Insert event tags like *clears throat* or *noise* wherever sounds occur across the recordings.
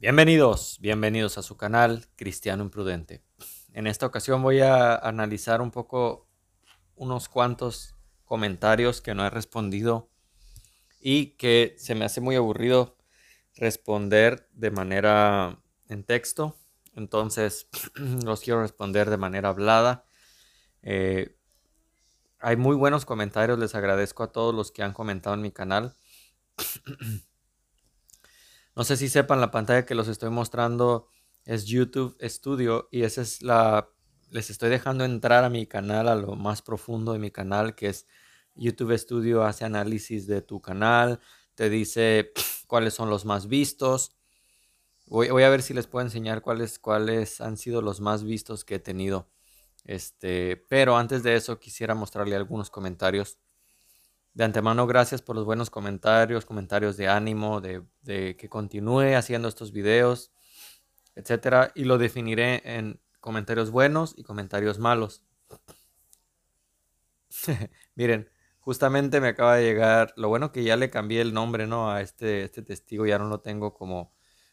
Bienvenidos, bienvenidos a su canal Cristiano Imprudente. En esta ocasión voy a analizar un poco unos cuantos comentarios que no he respondido y que se me hace muy aburrido responder de manera en texto. Entonces *clears throat* los quiero responder de manera hablada. Eh, hay muy buenos comentarios, les agradezco a todos los que han comentado en mi canal. *clears throat* No sé si sepan, la pantalla que los estoy mostrando es YouTube Studio y esa es la... Les estoy dejando entrar a mi canal, a lo más profundo de mi canal, que es YouTube Studio hace análisis de tu canal, te dice *sniffs* cuáles son los más vistos. Voy, voy, a ver si les puedo enseñar cuáles, cuáles han sido los más vistos que he tenido. Este, pero antes de eso quisiera mostrarle algunos comentarios de antemano, gracias por los buenos comentarios, comentarios de ánimo, de, que continúe haciendo estos videos, etcétera. Y lo definiré en comentarios buenos y comentarios malos. *laughs* Miren, justamente me acaba de llegar. Lo bueno que ya le cambié el nombre, ¿no? A este, este testigo, ya no lo tengo como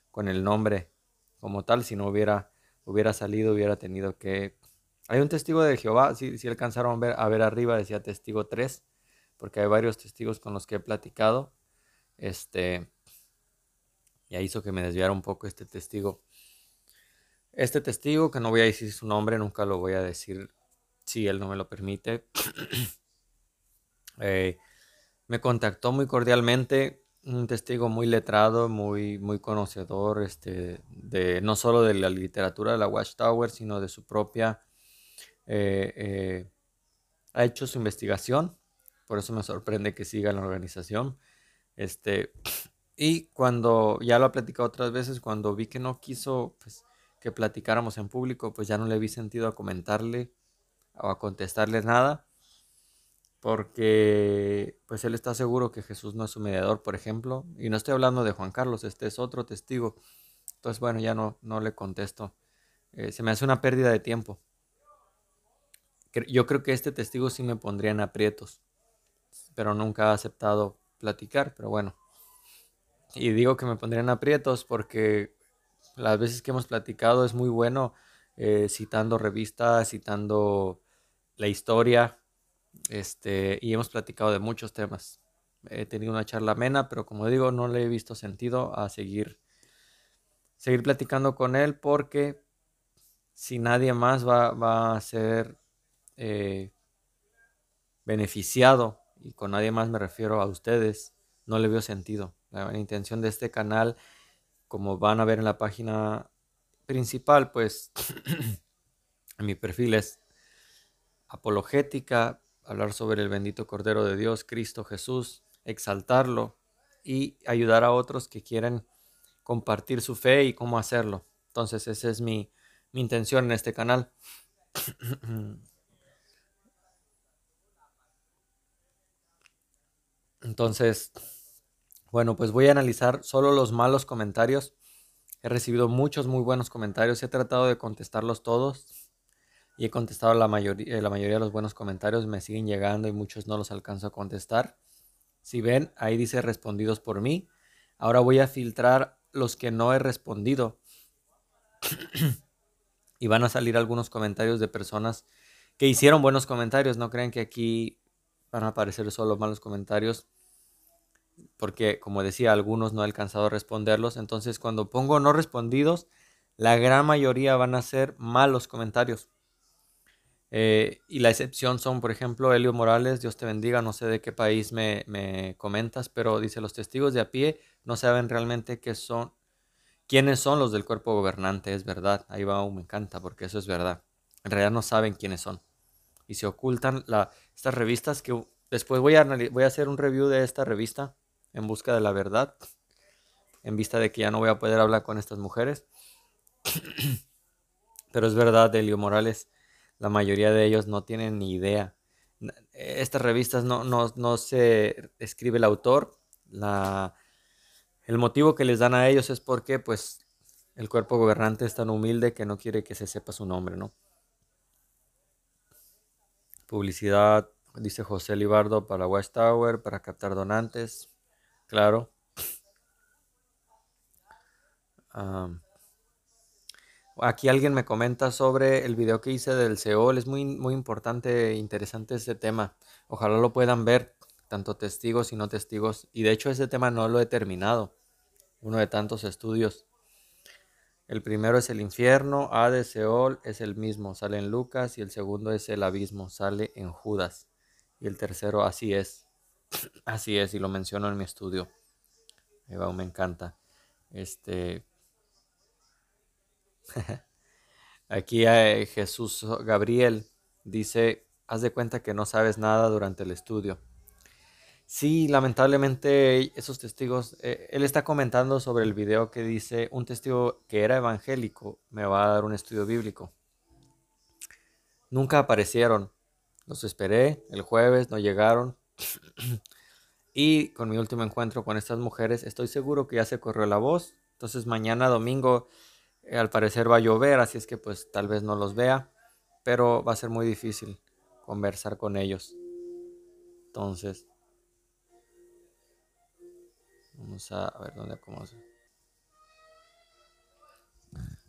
con el nombre como tal. Si no hubiera, hubiera salido, hubiera tenido que. Hay un testigo de Jehová, si, si alcanzaron a ver, a ver arriba, decía testigo 3 porque hay varios testigos con los que he platicado. Este, ya hizo que me desviara un poco este testigo. Este testigo, que no voy a decir su nombre, nunca lo voy a decir si él no me lo permite, *coughs* eh, me contactó muy cordialmente, un testigo muy letrado, muy, muy conocedor, este, de, no solo de la literatura de la Watchtower, sino de su propia... Eh, eh, ha hecho su investigación por eso me sorprende que siga en la organización. Este, y cuando ya lo ha platicado otras veces, cuando vi que no quiso pues, que platicáramos en público, pues ya no le vi sentido a comentarle o a contestarle nada, porque pues él está seguro que Jesús no es su mediador, por ejemplo, y no estoy hablando de Juan Carlos, este es otro testigo. Entonces, bueno, ya no, no le contesto. Eh, se me hace una pérdida de tiempo. Yo creo que este testigo sí me pondría en aprietos pero nunca ha aceptado platicar, pero bueno. Y digo que me pondrían aprietos porque las veces que hemos platicado es muy bueno eh, citando revistas, citando la historia, este, y hemos platicado de muchos temas. He tenido una charla amena, pero como digo, no le he visto sentido a seguir, seguir platicando con él porque si nadie más va, a ser eh, beneficiado y con nadie más me refiero a ustedes, no le veo sentido. La intención de este canal, como van a ver en la página principal, pues en *clears throat* mi perfil es apologética, hablar sobre el bendito Cordero de Dios, Cristo Jesús, exaltarlo y ayudar a otros que quieren compartir su fe y cómo hacerlo. Entonces esa es mi, mi intención en este canal. *clears throat* Entonces, bueno, pues voy a analizar solo los malos comentarios. He recibido muchos muy buenos comentarios. He tratado de contestarlos todos y he contestado la mayoría, la mayoría de los buenos comentarios. Me siguen llegando y muchos no los alcanzo a contestar. Si ven, ahí dice respondidos por mí. Ahora voy a filtrar los que no he respondido. *clears throat* y van a salir algunos comentarios de personas que hicieron buenos comentarios. No crean que aquí van a aparecer solo malos comentarios, porque como decía, algunos no he alcanzado a responderlos. Entonces, cuando pongo no respondidos, la gran mayoría van a ser malos comentarios. Eh, y la excepción son, por ejemplo, Elio Morales, Dios te bendiga, no sé de qué país me, me, comentas, pero dice, los testigos de a pie no saben realmente qué son, quiénes son los del cuerpo gobernante, es verdad, ahí va, me encanta, porque eso es verdad. En realidad no saben quiénes son y se ocultan la, estas revistas que después voy a, voy a hacer un review de esta revista en busca de la verdad, en vista de que ya no voy a poder hablar con estas mujeres. *clears throat* Pero es verdad, Elio Morales, la mayoría de ellos no tienen ni idea. Estas revistas no, no, no se escribe el autor. La, el motivo que les dan a ellos es porque pues el cuerpo gobernante es tan humilde que no quiere que se sepa su nombre, ¿no? Publicidad, dice José Libardo, para West Tower, para captar donantes. Claro. aquí alguien me comenta sobre el video que hice del Seol. Es muy, muy importante e interesante este tema. Ojalá lo puedan ver, tanto testigos y no testigos. Y de hecho ese tema no lo he terminado. Uno de tantos estudios. El primero es el infierno, A de Seol es el mismo, sale en Lucas, y el segundo es el abismo, sale en Judas. Y el tercero, así es. Así es, y lo menciono en mi estudio. me encanta. Este. *laughs* Aquí eh, Jesús Gabriel dice: Haz de cuenta que no sabes nada durante el estudio. Sí, lamentablemente esos testigos, eh, él está comentando sobre el video que dice, un testigo que era evangélico me va a dar un estudio bíblico. Nunca aparecieron. Los esperé el jueves, no llegaron. *clears throat* y con mi último encuentro con estas mujeres, estoy seguro que ya se corrió la voz. Entonces mañana domingo eh, al parecer va a llover, así es que pues tal vez no los vea, pero va a ser muy difícil conversar con ellos. Entonces, Vamos a, ver dónde acomodo.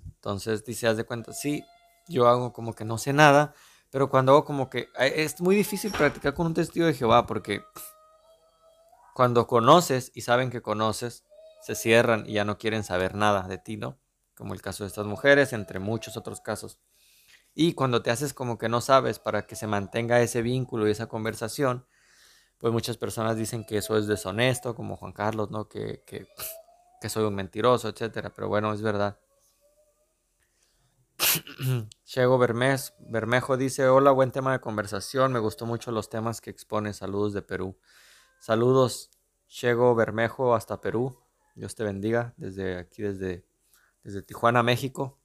Entonces dice, haz de cuenta, sí, yo hago como que no sé nada, pero cuando hago como que es muy difícil practicar con un testigo de Jehová porque cuando conoces y saben que conoces, se cierran y ya no quieren saber nada de ti, ¿no? Como el caso de estas mujeres, entre muchos otros casos. Y cuando te haces como que no sabes para que se mantenga ese vínculo y esa conversación, pues muchas personas dicen que eso es deshonesto, como Juan Carlos, ¿no? Que, que, soy un mentiroso, etcétera. Pero bueno, es verdad. Chego Bermejo dice, hola, buen tema de conversación, me gustó mucho los temas que expone, saludos de Perú. Saludos, Chego Bermejo hasta Perú, Dios te bendiga, desde aquí, desde, desde Tijuana, México.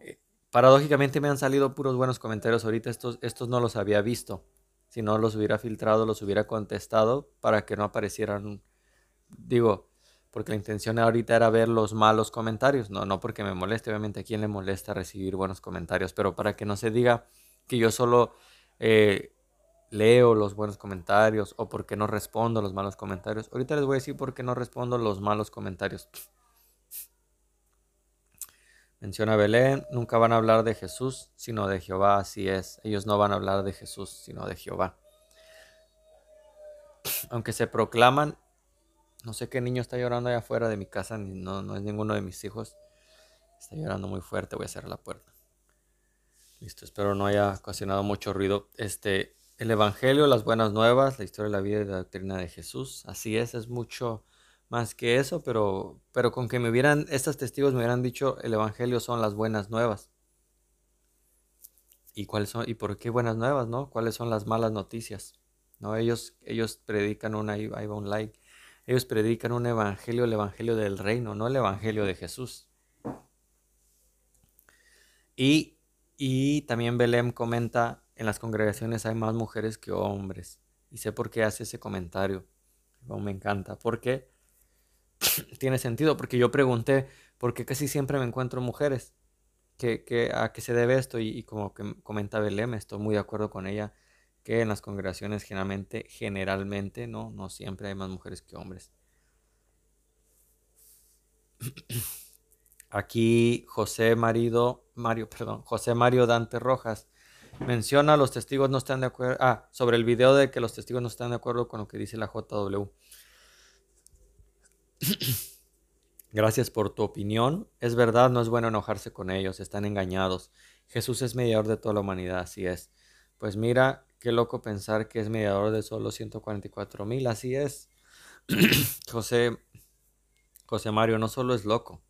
Eh, paradójicamente me han salido puros buenos comentarios ahorita, estos, estos no los había visto. Si no los hubiera filtrado, los hubiera contestado para que no aparecieran, digo, porque la intención ahorita era ver los malos comentarios, no, no porque me moleste, obviamente a quién le molesta recibir buenos comentarios, pero para que no se diga que yo solo eh, leo los buenos comentarios o porque no respondo los malos comentarios. Ahorita les voy a decir por qué no respondo los malos comentarios. *sniffs* Menciona Belén, nunca van a hablar de Jesús, sino de Jehová, así es. Ellos no van a hablar de Jesús, sino de Jehová. *sniffs* Aunque se proclaman, no sé qué niño está llorando allá afuera de mi casa, no, no es ninguno de mis hijos. Está llorando muy fuerte, voy a cerrar la puerta. Listo, espero no haya ocasionado mucho ruido. Este, el Evangelio, las buenas nuevas, la historia de la vida y la doctrina de Jesús. Así es, es mucho más que eso, pero, pero con que me hubieran, estos testigos me hubieran dicho, el Evangelio son las buenas nuevas. ¿Y cuáles son, y por qué buenas nuevas, no? ¿Cuáles son las malas noticias? ¿No? Ellos, ellos predican una, ahí va un like, ellos predican un evangelio, el evangelio del reino, no el evangelio de Jesús. Y, y también Belém comenta, en las congregaciones hay más mujeres que hombres. Y sé por qué hace ese comentario. me encanta. Porque *sniffs* tiene sentido, porque yo pregunté, ¿por qué casi siempre me encuentro mujeres? ¿Qué, a qué se debe esto? Y, como que comenta Belém, estoy muy de acuerdo con ella, que en las congregaciones generalmente, generalmente, no, no siempre hay más mujeres que hombres. Aquí José Marido, Mario, perdón, José Mario Dante Rojas menciona los testigos no están de acuerdo, ah, sobre el video de que los testigos no están de acuerdo con lo que dice la JW. *clears throat* Gracias por tu opinión. Es verdad, no es bueno enojarse con ellos, están engañados. Jesús es mediador de toda la humanidad, así es. Pues mira, qué loco pensar que es mediador de solo 144 mil, así es. *clears throat* José, José Mario no solo es loco,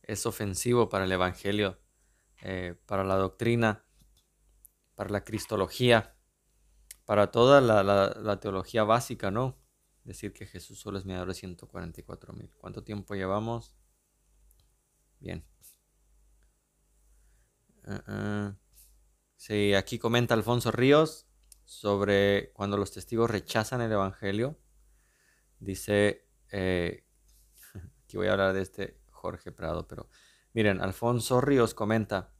es ofensivo para el Evangelio, eh, para la doctrina, para la cristología, para toda la teología básica, ¿no? decir que Jesús solo es mediador de 144 mil. ¿Cuánto tiempo llevamos? Bien. Uh. Sí, aquí comenta Alfonso Ríos sobre cuando los testigos rechazan el Evangelio. Dice, eh, *laughs* aquí voy a hablar de este Jorge Prado, pero miren, Alfonso Ríos comenta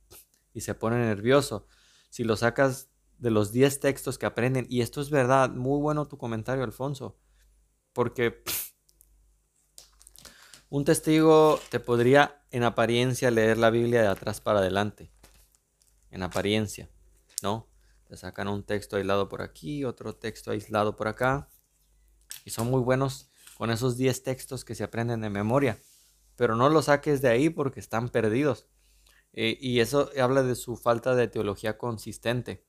y se pone nervioso. Si lo sacas de los 10 textos que aprenden, y esto es verdad, muy bueno tu comentario, Alfonso porque *sniffs* Un testigo te podría en apariencia leer la Biblia de atrás para adelante. En apariencia, ¿no? Te sacan un texto aislado por aquí, otro texto aislado por acá. Y son muy buenos con esos 10 textos que se aprenden de memoria. Pero no los saques de ahí porque están perdidos. Eh, y eso habla de su falta de teología consistente.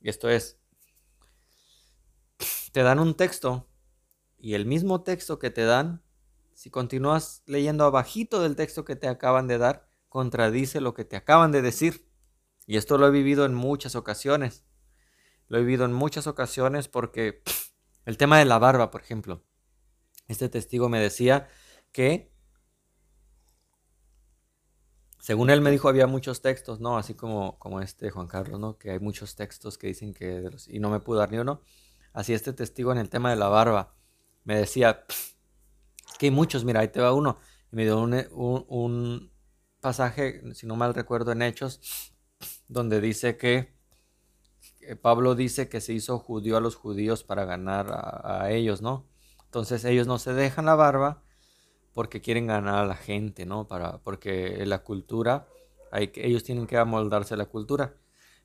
Y esto es, te dan un texto y el mismo texto que te dan, si continúas leyendo abajito del texto que te acaban de dar, contradice lo que te acaban de decir. Y esto lo he vivido en muchas ocasiones. Lo he vivido en muchas ocasiones porque *sniffs* el tema de la barba, por ejemplo. Este testigo me decía que, según él me dijo, había muchos textos, ¿no? Así como, como este Juan Carlos, ¿no? Que hay muchos textos que dicen que... y no me pudo dar ni uno. Así este testigo en el tema de la barba me decía, que hay muchos, mira, ahí te va uno. Y me dio un, un pasaje, si no mal recuerdo, en Hechos, donde dice que Pablo dice que se hizo judío a los judíos para ganar a, ellos, ¿no? Entonces ellos no se dejan la barba porque quieren ganar a la gente, ¿no? Para, porque la cultura, hay ellos tienen que amoldarse a la cultura.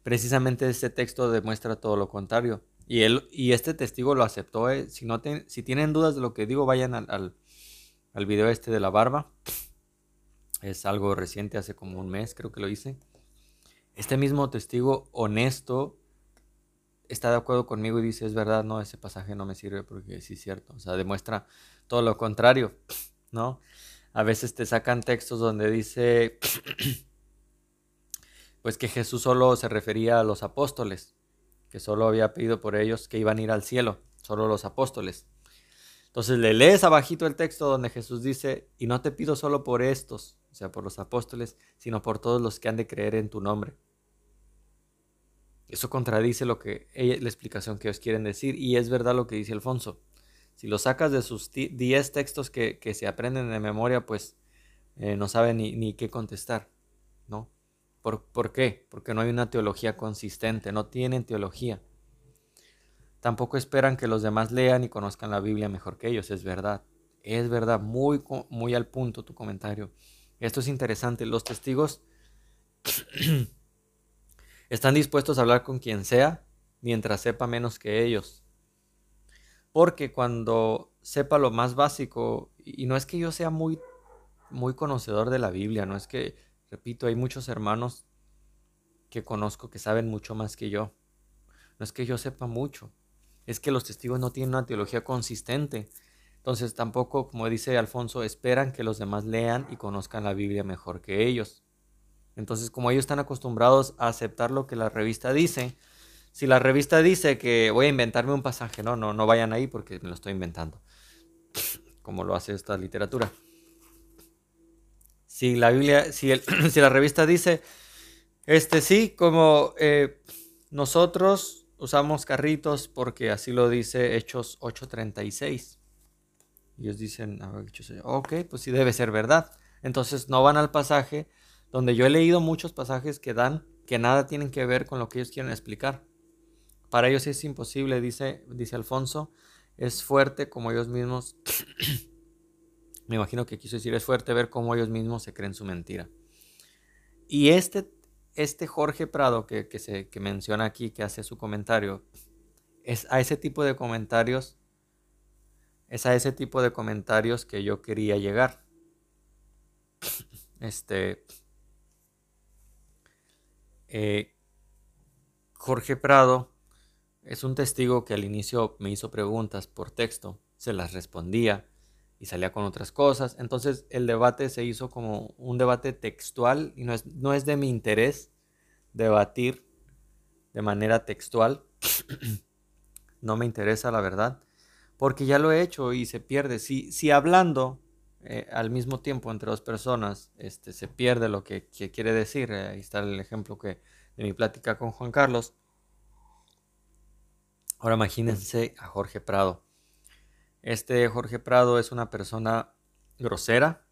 Precisamente este texto demuestra todo lo contrario. Y, él, y este testigo lo aceptó. ¿eh? Si, no si tienen dudas de lo que digo, vayan al, al, al video este de la barba. Es algo reciente, hace como un mes creo que lo hice. Este mismo testigo honesto está de acuerdo conmigo y dice, es verdad, no, ese pasaje no me sirve porque sí es cierto. O sea, demuestra todo lo contrario, *sniffs* ¿no? A veces te sacan textos donde dice, *sniffs* pues que Jesús solo se refería a los apóstoles, que solo había pedido por ellos que iban a ir al cielo, solo los apóstoles. Entonces le lees abajito el texto donde Jesús dice, y no te pido solo por estos, o sea, por los apóstoles, sino por todos los que han de creer en tu nombre. Eso contradice lo que la explicación que ellos quieren decir y es verdad lo que dice Alfonso. Si lo sacas de sus 10 textos que, se aprenden de memoria, pues eh, no saben ni, qué contestar, ¿no? ¿Por, ¿Por qué? Porque no hay una teología consistente, no tienen teología. Tampoco esperan que los demás lean y conozcan la Biblia mejor que ellos, es verdad. Es verdad, muy, muy al punto tu comentario. Esto es interesante. Los testigos *clears throat* Están dispuestos a hablar con quien sea mientras sepa menos que ellos. Porque cuando sepa lo más básico, y no es que yo sea muy, muy conocedor de la Biblia, no es que, repito, hay muchos hermanos que conozco que saben mucho más que yo. No es que yo sepa mucho, es que los testigos no tienen una teología consistente. Entonces tampoco, como dice Alfonso, esperan que los demás lean y conozcan la Biblia mejor que ellos. Entonces, como ellos están acostumbrados a aceptar lo que la revista dice, si la revista dice que voy a inventarme un pasaje, no, no, no vayan ahí porque me lo estoy inventando, *sniffs* como lo hace esta literatura. Si la Biblia, si, *clears throat* si la revista dice, este sí, como eh, nosotros usamos carritos porque así lo dice Hechos 8:36. Ellos dicen, ok, pues sí debe ser verdad. Entonces no van al pasaje donde yo he leído muchos pasajes que dan que nada tienen que ver con lo que ellos quieren explicar. Para ellos es imposible, dice, dice Alfonso, es fuerte como ellos mismos, *clears throat* me imagino que quiso decir, es fuerte ver cómo ellos mismos se creen su mentira. Y este, este Jorge Prado que, que, se, que menciona aquí, que hace su comentario, es a ese tipo de comentarios, es a ese tipo de comentarios que yo quería llegar. *clears throat* Este, eh, Jorge Prado es un testigo que al inicio me hizo preguntas por texto, se las respondía y salía con otras cosas. Entonces el debate se hizo como un debate textual y no es, no es de mi interés debatir de manera textual. *clears throat* no me interesa la verdad, porque ya lo he hecho y se pierde. Si, si hablando eh, al mismo tiempo entre dos personas este, se pierde lo que, quiere decir. Eh, ahí está el ejemplo que, de mi plática con Juan Carlos. Ahora imagínense a Jorge Prado. Este Jorge Prado es una persona grosera.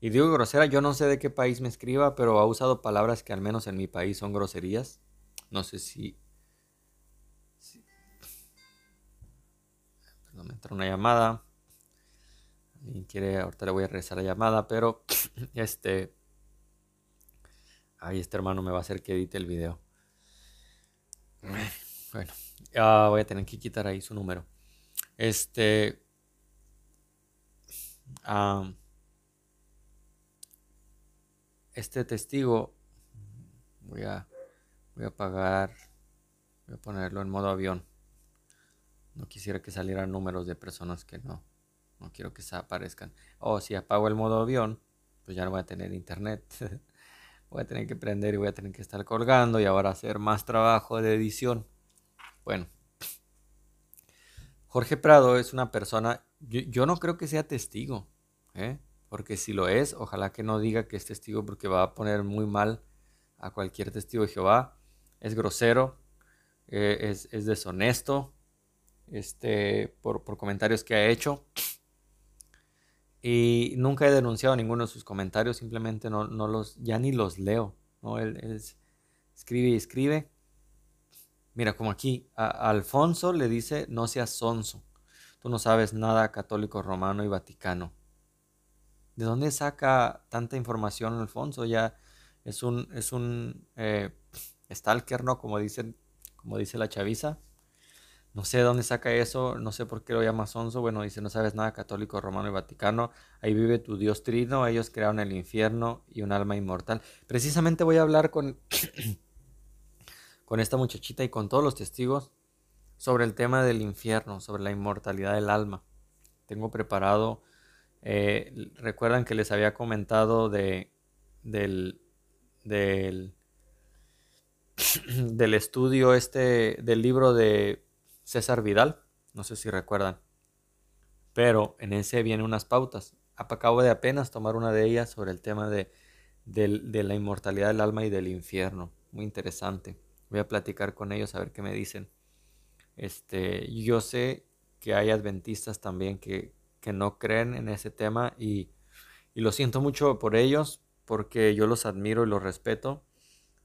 Y digo grosera, yo no sé de qué país me escriba, pero ha usado palabras que al menos en mi país son groserías. No sé si... Perdón, me una llamada. Y quiere, ahorita le voy a regresar la llamada, pero *laughs* este, ay, este hermano me va a hacer que edite el video. Bueno, ya voy a tener que quitar ahí su número. Este, este testigo, voy a, voy a apagar, voy a ponerlo en modo avión. No quisiera que salieran números de personas que no, no quiero que se aparezcan. O oh, si apago el modo avión, pues ya no voy a tener internet. *laughs* voy a tener que prender y voy a tener que estar colgando y ahora hacer más trabajo de edición. Bueno, Jorge Prado es una persona, yo, no creo que sea testigo, ¿eh? porque si lo es, ojalá que no diga que es testigo porque va a poner muy mal a cualquier testigo de Jehová. Es grosero, eh, es, deshonesto este, por, comentarios que ha hecho. Y nunca he denunciado ninguno de sus comentarios, simplemente no, los, ya ni los leo. ¿no? Él, escribe y escribe. Mira, como aquí, a, Alfonso le dice, no seas sonso. Tú no sabes nada católico romano y vaticano. ¿De dónde saca tanta información Alfonso? Ya es un, es un eh, stalker, ¿no? Como, dicen, como dice la chaviza. No sé de dónde saca eso, no sé por qué lo llama sonso. Bueno, dice, no sabes nada católico, romano y vaticano. Ahí vive tu Dios trino, ellos crearon el infierno y un alma inmortal. Precisamente voy a hablar con, *coughs* con esta muchachita y con todos los testigos sobre el tema del infierno, sobre la inmortalidad del alma. Tengo preparado, eh, recuerdan que les había comentado de, del, del, *coughs* del estudio este, del libro de César Vidal, no sé si recuerdan, pero en ese vienen unas pautas. Acabo de apenas tomar una de ellas sobre el tema de, de la inmortalidad del alma y del infierno. Muy interesante. Voy a platicar con ellos a ver qué me dicen. Este, yo sé que hay adventistas también que, no creen en ese tema y, lo siento mucho por ellos porque yo los admiro y los respeto.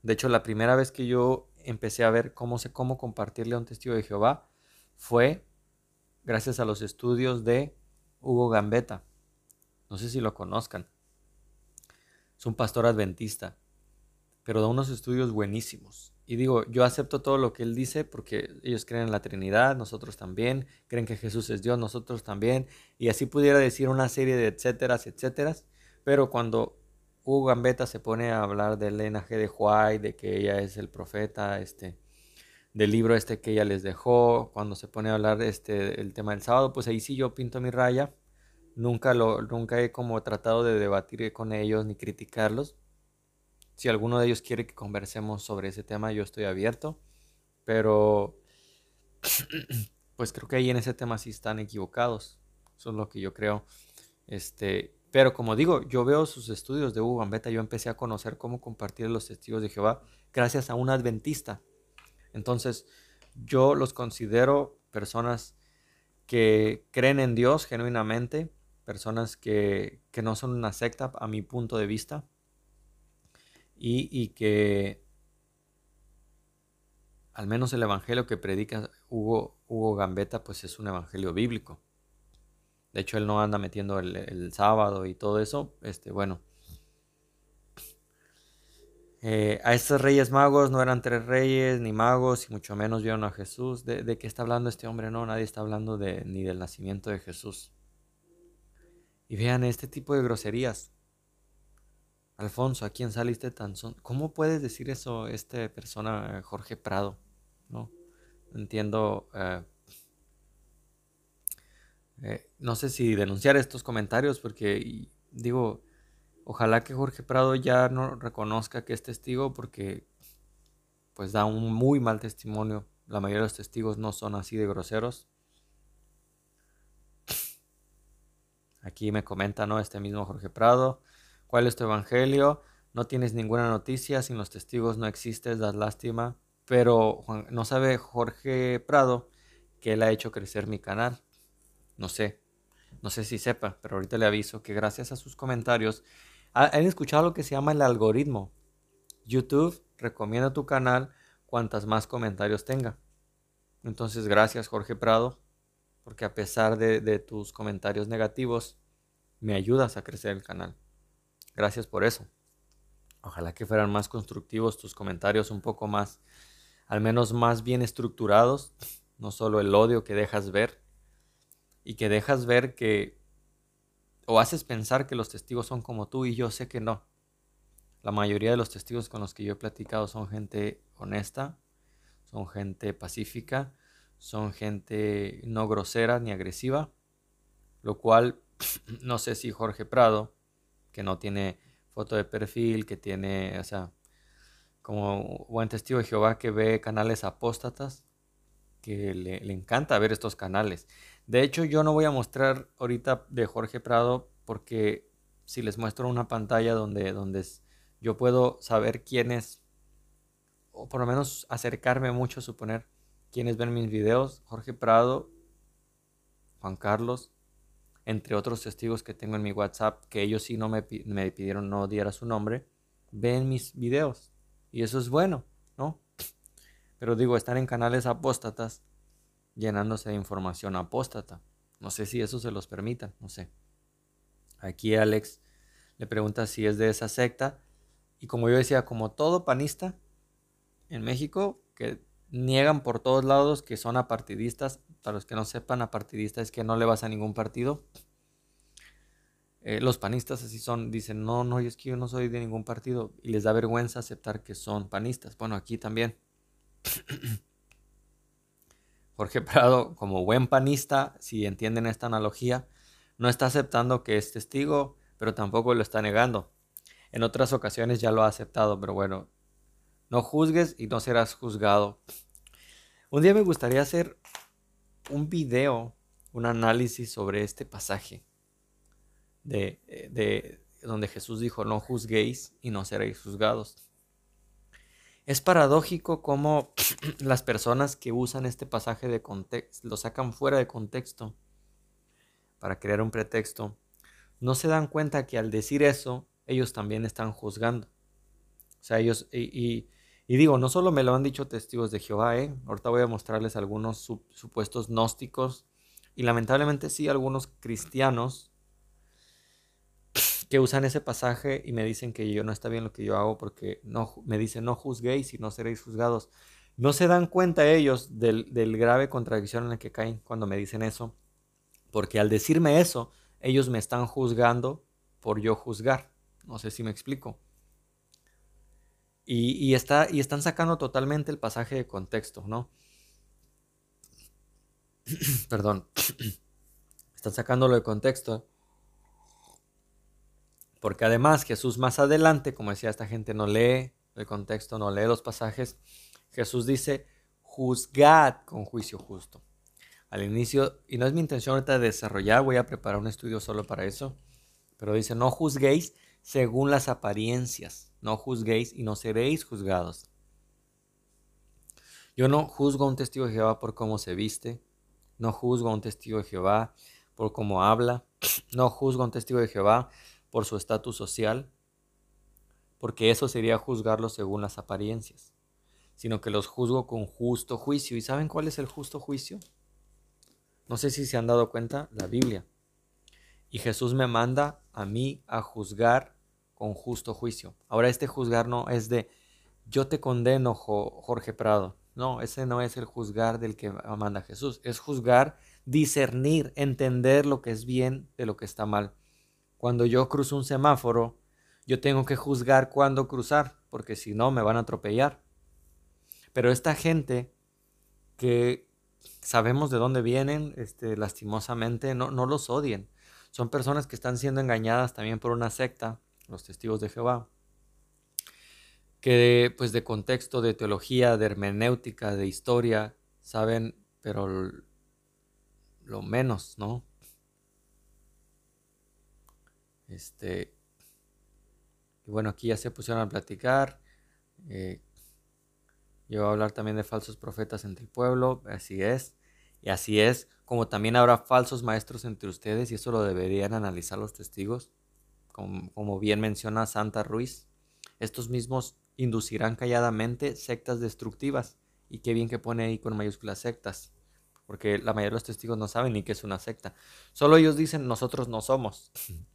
De hecho, la primera vez que yo empecé a ver cómo sé cómo compartirle a un testigo de Jehová fue gracias a los estudios de Hugo Gambetta. No sé si lo conozcan. Es un pastor adventista, pero da unos estudios buenísimos. Y digo, yo acepto todo lo que él dice porque ellos creen en la Trinidad, nosotros también, creen que Jesús es Dios, nosotros también, y así pudiera decir una serie de etcéteras, etcéteras, pero cuando Hugo Gambetta se pone a hablar del linaje de Huay, de que ella es el profeta, este, del libro este que ella les dejó, cuando se pone a hablar este, el tema del sábado, pues ahí sí yo pinto mi raya, nunca, lo, nunca he como tratado de debatir con ellos ni criticarlos, si alguno de ellos quiere que conversemos sobre ese tema, yo estoy abierto. Pero, *clears throat* pues creo que ahí en ese tema sí están equivocados. Eso es lo que yo creo. Este, pero como digo, yo veo sus estudios de Hugo Gambetta. Yo empecé a conocer cómo compartir los testigos de Jehová gracias a un adventista. Entonces, yo los considero personas que creen en Dios genuinamente, personas que, que no son una secta a mi punto de vista, y, que al menos el evangelio que predica Hugo, Hugo Gambetta pues es un evangelio bíblico. De hecho, él no anda metiendo el, sábado y todo eso. Este, bueno. Eh, a estos reyes magos no eran tres reyes ni magos, y mucho menos vieron a Jesús. ¿De, ¿De, qué está hablando este hombre? No, nadie está hablando de, ni del nacimiento de Jesús. Y vean este tipo de groserías. Alfonso, ¿a quién saliste tan son? ¿Cómo puedes decir eso, este persona, Jorge Prado? No entiendo. Eh, eh, no sé si denunciar estos comentarios, porque digo, ojalá que Jorge Prado ya no reconozca que es testigo, porque pues da un muy mal testimonio. La mayoría de los testigos no son así de groseros. Aquí me comenta, ¿no? Este mismo Jorge Prado. ¿Cuál es tu evangelio? No tienes ninguna noticia, sin los testigos no existes, das lástima. Pero no sabe Jorge Prado que él ha hecho crecer mi canal. No sé, no sé si sepa, pero ahorita le aviso que gracias a sus comentarios han escuchado lo que se llama el algoritmo. YouTube recomienda tu canal cuantas más comentarios tenga. Entonces, gracias Jorge Prado, porque a pesar de, de tus comentarios negativos, me ayudas a crecer el canal. Gracias por eso. Ojalá que fueran más constructivos tus comentarios, un poco más, al menos más bien estructurados, no solo el odio que dejas ver y que dejas ver que o haces pensar que los testigos son como tú y yo sé que no. La mayoría de los testigos con los que yo he platicado son gente honesta, son gente pacífica, son gente no grosera ni agresiva, lo cual *clears throat* no sé si Jorge Prado, que no tiene foto de perfil, que tiene, o sea, como buen testigo de Jehová que ve canales apóstatas, que le, le, encanta ver estos canales. De hecho, yo no voy a mostrar ahorita de Jorge Prado porque si les muestro una pantalla donde, donde yo puedo saber quiénes, o por lo menos acercarme mucho a suponer quiénes ven mis videos, Jorge Prado, Juan Carlos, entre otros testigos que tengo en mi WhatsApp, que ellos sí no me, me pidieron no diera su nombre, ven mis videos. Y eso es bueno, ¿no? Pero digo, están en canales apóstatas llenándose de información apóstata. No sé si eso se los permitan, no sé. Aquí Alex le pregunta si es de esa secta. Y como yo decía, como todo panista en México, que niegan por todos lados que son apartidistas, para los que no sepan, apartidista es que no le vas a ningún partido. Eh, los panistas así son, dicen, no, no, es que yo no soy de ningún partido y les da vergüenza aceptar que son panistas. Bueno, aquí también. *clears throat* Jorge Prado, como buen panista, si entienden esta analogía, no está aceptando que es testigo, pero tampoco lo está negando. En otras ocasiones ya lo ha aceptado, pero bueno, no juzgues y no serás juzgado. Un día me gustaría hacer un video, un análisis sobre este pasaje de, eh, de donde Jesús dijo, no juzguéis y no seréis juzgados. Es paradójico cómo *clears throat* las personas que usan este pasaje de contexto, lo sacan fuera de contexto para crear un pretexto, no se dan cuenta que al decir eso, ellos también están juzgando. O sea, ellos, y, digo, no solo me lo han dicho testigos de Jehová, ¿eh? ahorita voy a mostrarles algunos supuestos gnósticos y lamentablemente sí algunos cristianos que usan ese pasaje y me dicen que yo no está bien lo que yo hago porque no, me dicen no juzguéis y no seréis juzgados. No se dan cuenta ellos del, del grave contradicción en la que caen cuando me dicen eso, porque al decirme eso, ellos me están juzgando por yo juzgar. No sé si me explico. Y, está, y están sacando totalmente el pasaje de contexto, ¿no? *clears throat* Perdón. *clears throat* están sacándolo de contexto. Porque además Jesús más adelante, como decía, esta gente no lee el contexto, no lee los pasajes. Jesús dice, juzgad con juicio justo. Al inicio, y no es mi intención ahorita desarrollar, voy a preparar un estudio solo para eso, pero dice, no juzguéis según las apariencias no juzguéis y no seréis juzgados. Yo no juzgo a un testigo de Jehová por cómo se viste, no juzgo a un testigo de Jehová por cómo habla, no juzgo a un testigo de Jehová por su estatus social, porque eso sería juzgarlo según las apariencias, sino que los juzgo con justo juicio. ¿Y saben cuál es el justo juicio? No sé si se han dado cuenta, la Biblia. Y Jesús me manda a mí a juzgar con justo juicio. Ahora este juzgar no es de yo te condeno, Jorge Prado. No, ese no es el juzgar del que manda Jesús. Es juzgar, discernir, entender lo que es bien de lo que está mal. Cuando yo cruzo un semáforo, yo tengo que juzgar cuándo cruzar, porque si no me van a atropellar. Pero esta gente que sabemos de dónde vienen, este, lastimosamente, no, no los odien. Son personas que están siendo engañadas también por una secta los testigos de Jehová, que pues de contexto, de teología, de hermenéutica, de historia, saben, pero lo menos, ¿no? Este, y bueno, aquí ya se pusieron a platicar. Eh, yo a hablar también de falsos profetas entre el pueblo, así es. Y así es, como también habrá falsos maestros entre ustedes, y eso lo deberían analizar los testigos como, bien menciona Santa Ruiz, estos mismos inducirán calladamente sectas destructivas. Y qué bien que pone ahí con mayúsculas sectas, porque la mayoría de los testigos no saben ni qué es una secta. Solo ellos dicen nosotros no somos. *laughs*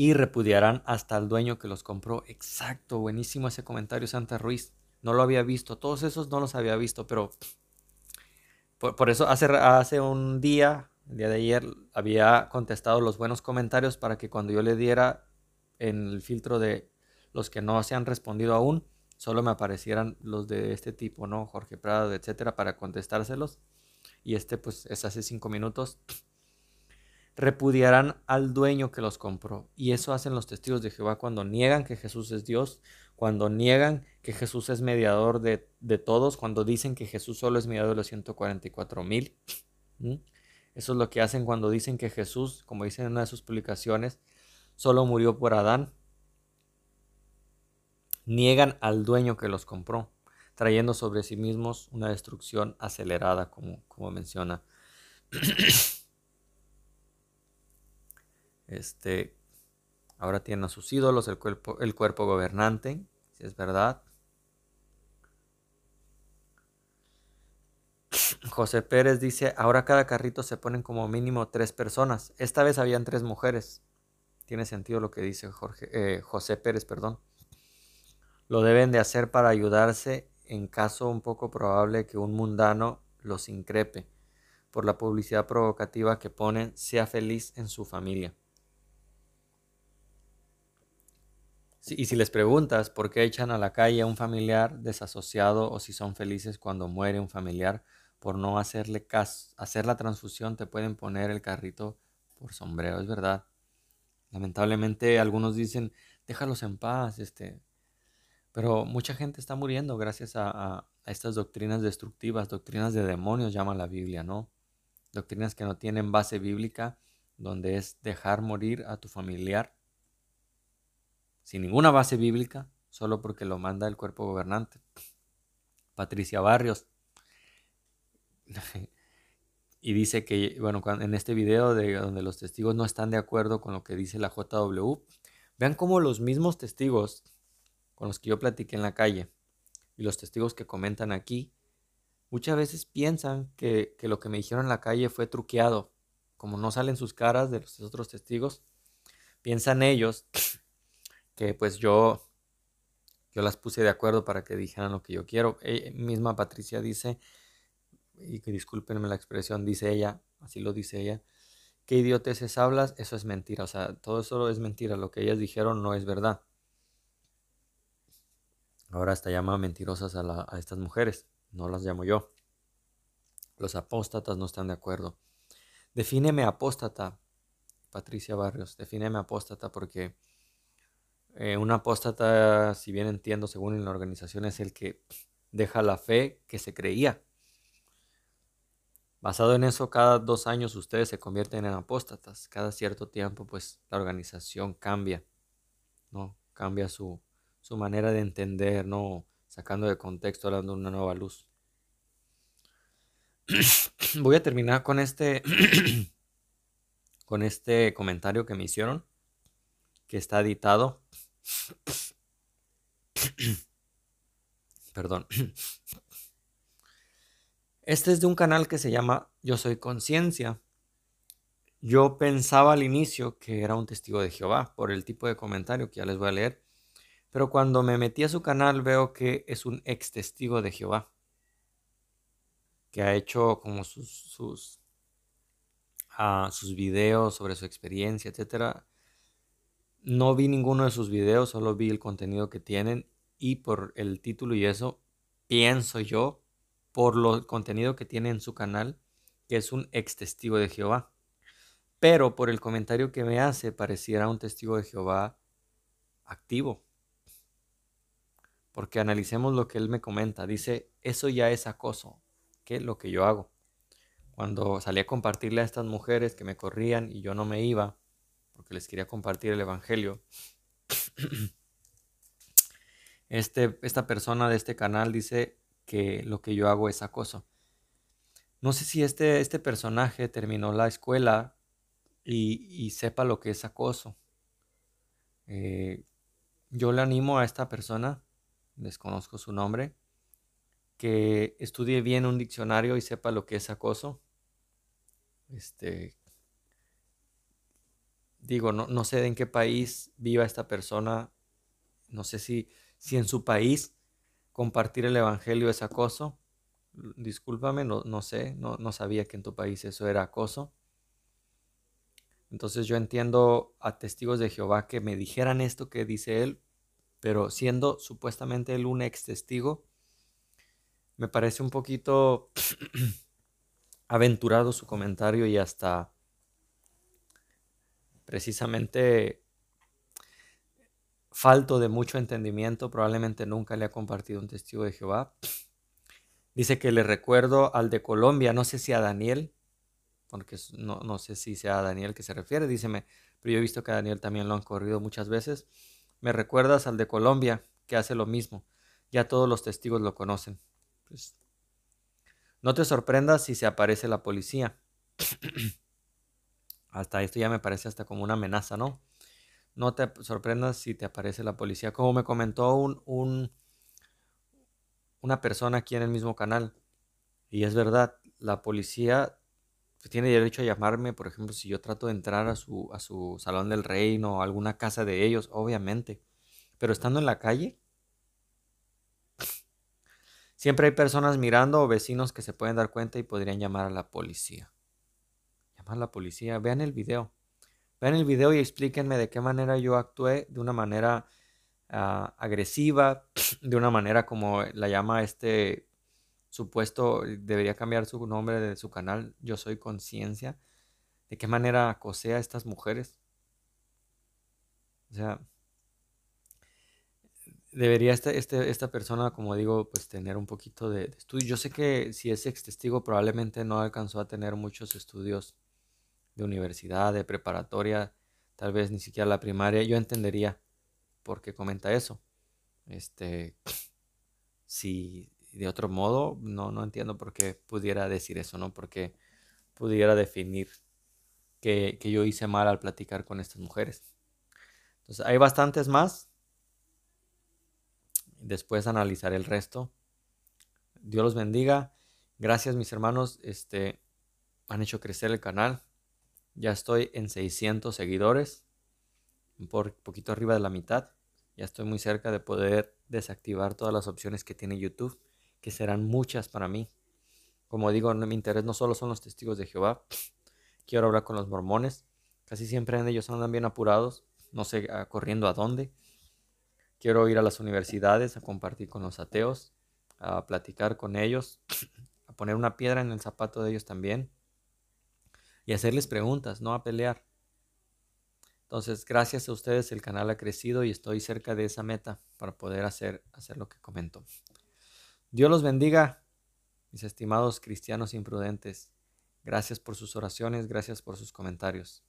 y repudiarán hasta el dueño que los compró. Exacto, buenísimo ese comentario, Santa Ruiz. No lo había visto, todos esos no los había visto, pero por, eso hace, hace un día, el día de ayer, había contestado los buenos comentarios para que cuando yo le diera en el filtro de los que no se han respondido aún, solo me aparecieran los de este tipo, ¿no? Jorge Prado, etcétera, para contestárselos. Y este, pues, es hace cinco minutos repudiarán al dueño que los compró. Y eso hacen los testigos de Jehová cuando niegan que Jesús es Dios, cuando niegan que Jesús es mediador de, todos, cuando dicen que Jesús solo es mediador de los 144 mil. Eso es lo que hacen cuando dicen que Jesús, como dicen en una de sus publicaciones, solo murió por Adán. Niegan al dueño que los compró, trayendo sobre sí mismos una destrucción acelerada, como, como menciona. *clears throat* Este, ahora tienen a sus ídolos, el cuerpo, el cuerpo gobernante, si es verdad. José Pérez dice, ahora cada carrito se ponen como mínimo tres personas. Esta vez habían tres mujeres. Tiene sentido lo que dice Jorge, eh, José Pérez, perdón. Lo deben de hacer para ayudarse en caso un poco probable que un mundano los increpe por la publicidad provocativa que ponen, sea feliz en su familia. Y si les preguntas por qué echan a la calle a un familiar desasociado o si son felices cuando muere un familiar, por no hacerle caso, hacer la transfusión te pueden poner el carrito por sombrero, es verdad. Lamentablemente algunos dicen, déjalos en paz, este, pero mucha gente está muriendo gracias a, a, estas doctrinas destructivas, doctrinas de demonios llama la Biblia, ¿no? Doctrinas que no tienen base bíblica, donde es dejar morir a tu familiar sin ninguna base bíblica, solo porque lo manda el cuerpo gobernante. Patricia Barrios. *laughs* y dice que, bueno, en este video de donde los testigos no están de acuerdo con lo que dice la JW, vean cómo los mismos testigos con los que yo platiqué en la calle y los testigos que comentan aquí, muchas veces piensan que, que lo que me dijeron en la calle fue truqueado. Como no salen sus caras de los otros testigos, piensan ellos que pues yo, yo las puse de acuerdo para que dijeran lo que yo quiero. Ella, misma Patricia dice, y que discúlpenme la expresión, dice ella, así lo dice ella, ¿qué idioteces hablas? Eso es mentira, o sea, todo eso es mentira, lo que ellas dijeron no es verdad. Ahora hasta llama mentirosas a, a estas mujeres, no las llamo yo. Los apóstatas no están de acuerdo. Defíneme apóstata, Patricia Barrios, defíneme apóstata porque eh, un apóstata, si bien entiendo, según la organización, es el que deja la fe que se creía. Basado en eso, cada dos años ustedes se convierten en apóstatas. Cada cierto tiempo, pues la organización cambia, ¿no? Cambia su, su manera de entender, ¿no? Sacando de contexto, dando una nueva luz. *clears throat* Voy a terminar con este, *clears throat* con este comentario que me hicieron, que está editado *coughs* Perdón. Este es de un canal que se llama Yo Soy Conciencia. Yo pensaba al inicio que era un testigo de Jehová por el tipo de comentario que ya les voy a leer. Pero cuando me metí a su canal veo que es un ex testigo de Jehová. Que ha hecho como sus, sus, ah, sus videos sobre su experiencia, etcétera no vi ninguno de sus videos, solo vi el contenido que tienen y por el título y eso, pienso yo, por lo contenido que tiene en su canal, que es un ex testigo de Jehová. Pero por el comentario que me hace, pareciera un testigo de Jehová activo. Porque analicemos lo que él me comenta. Dice, eso ya es acoso, que es lo que yo hago. Cuando salí a compartirle a estas mujeres que me corrían y yo no me iba, porque les quería compartir el Evangelio. *clears throat* Este, esta persona de este canal dice que lo que yo hago es acoso. No sé si este, este personaje terminó la escuela y, sepa lo que es acoso. Eh, yo le animo a esta persona, desconozco su nombre, que estudie bien un diccionario y sepa lo que es acoso. Este, digo, no, no sé en qué país viva esta persona, no sé si, si en su país compartir el Evangelio es acoso. Discúlpame, no, no sé, no, no sabía que en tu país eso era acoso. Entonces yo entiendo a testigos de Jehová que me dijeran esto que dice él, pero siendo supuestamente él un ex testigo, me parece un poquito *clears throat* aventurado su comentario y hasta precisamente falto de mucho entendimiento, probablemente nunca le ha compartido un testigo de Jehová. Dice que le recuerdo al de Colombia, no sé si a Daniel, porque no, no sé si sea a Daniel que se refiere, díceme, pero yo he visto que a Daniel también lo han corrido muchas veces. Me recuerdas al de Colombia, que hace lo mismo. Ya todos los testigos lo conocen. Pues, no te sorprendas si se aparece la policía. *clears throat* hasta esto ya me parece hasta como una amenaza, ¿no? No te sorprendas si te aparece la policía. Como me comentó un, un una persona aquí en el mismo canal. Y es verdad, la policía tiene derecho a llamarme, por ejemplo, si yo trato de entrar a su, a su salón del reino o alguna casa de ellos, obviamente. Pero estando en la calle, siempre hay personas mirando o vecinos que se pueden dar cuenta y podrían llamar a la policía. A la policía, vean el video. Vean el video y explíquenme de qué manera yo actué de una manera ah, agresiva, *clears throat* de una manera como la llama este supuesto, debería cambiar su nombre de su canal, Yo Soy Conciencia. ¿De qué manera acosea a estas mujeres? O sea, debería este, este, esta persona, como digo, pues tener un poquito de estudio. Yo sé que si es ex testigo probablemente no alcanzó a tener muchos estudios de universidad, de preparatoria, tal vez ni siquiera la primaria, yo entendería por qué comenta eso. Este, *sniffs* si de otro modo, no, no entiendo por qué pudiera decir eso, ¿no? Porque pudiera definir que, que yo hice mal al platicar con estas mujeres. Entonces, hay bastantes más. Después analizaré el resto. Dios los bendiga. Gracias, mis hermanos. Este, han hecho crecer el canal. Ya estoy en 600 seguidores, por poquito arriba de la mitad. Ya estoy muy cerca de poder desactivar todas las opciones que tiene YouTube, que serán muchas para mí. Como digo, mi interés no solo son los testigos de Jehová. *sniffs* Quiero hablar con los mormones. Casi siempre ellos andan bien apurados, no sé corriendo a dónde. Quiero ir a las universidades a compartir con los ateos, a platicar con ellos, *sniffs* a poner una piedra en el zapato de ellos también y hacerles preguntas, no a pelear. Entonces, gracias a ustedes el canal ha crecido y estoy cerca de esa meta para poder hacer, hacer lo que comento. Dios los bendiga, mis estimados cristianos imprudentes. Gracias por sus oraciones, gracias por sus comentarios.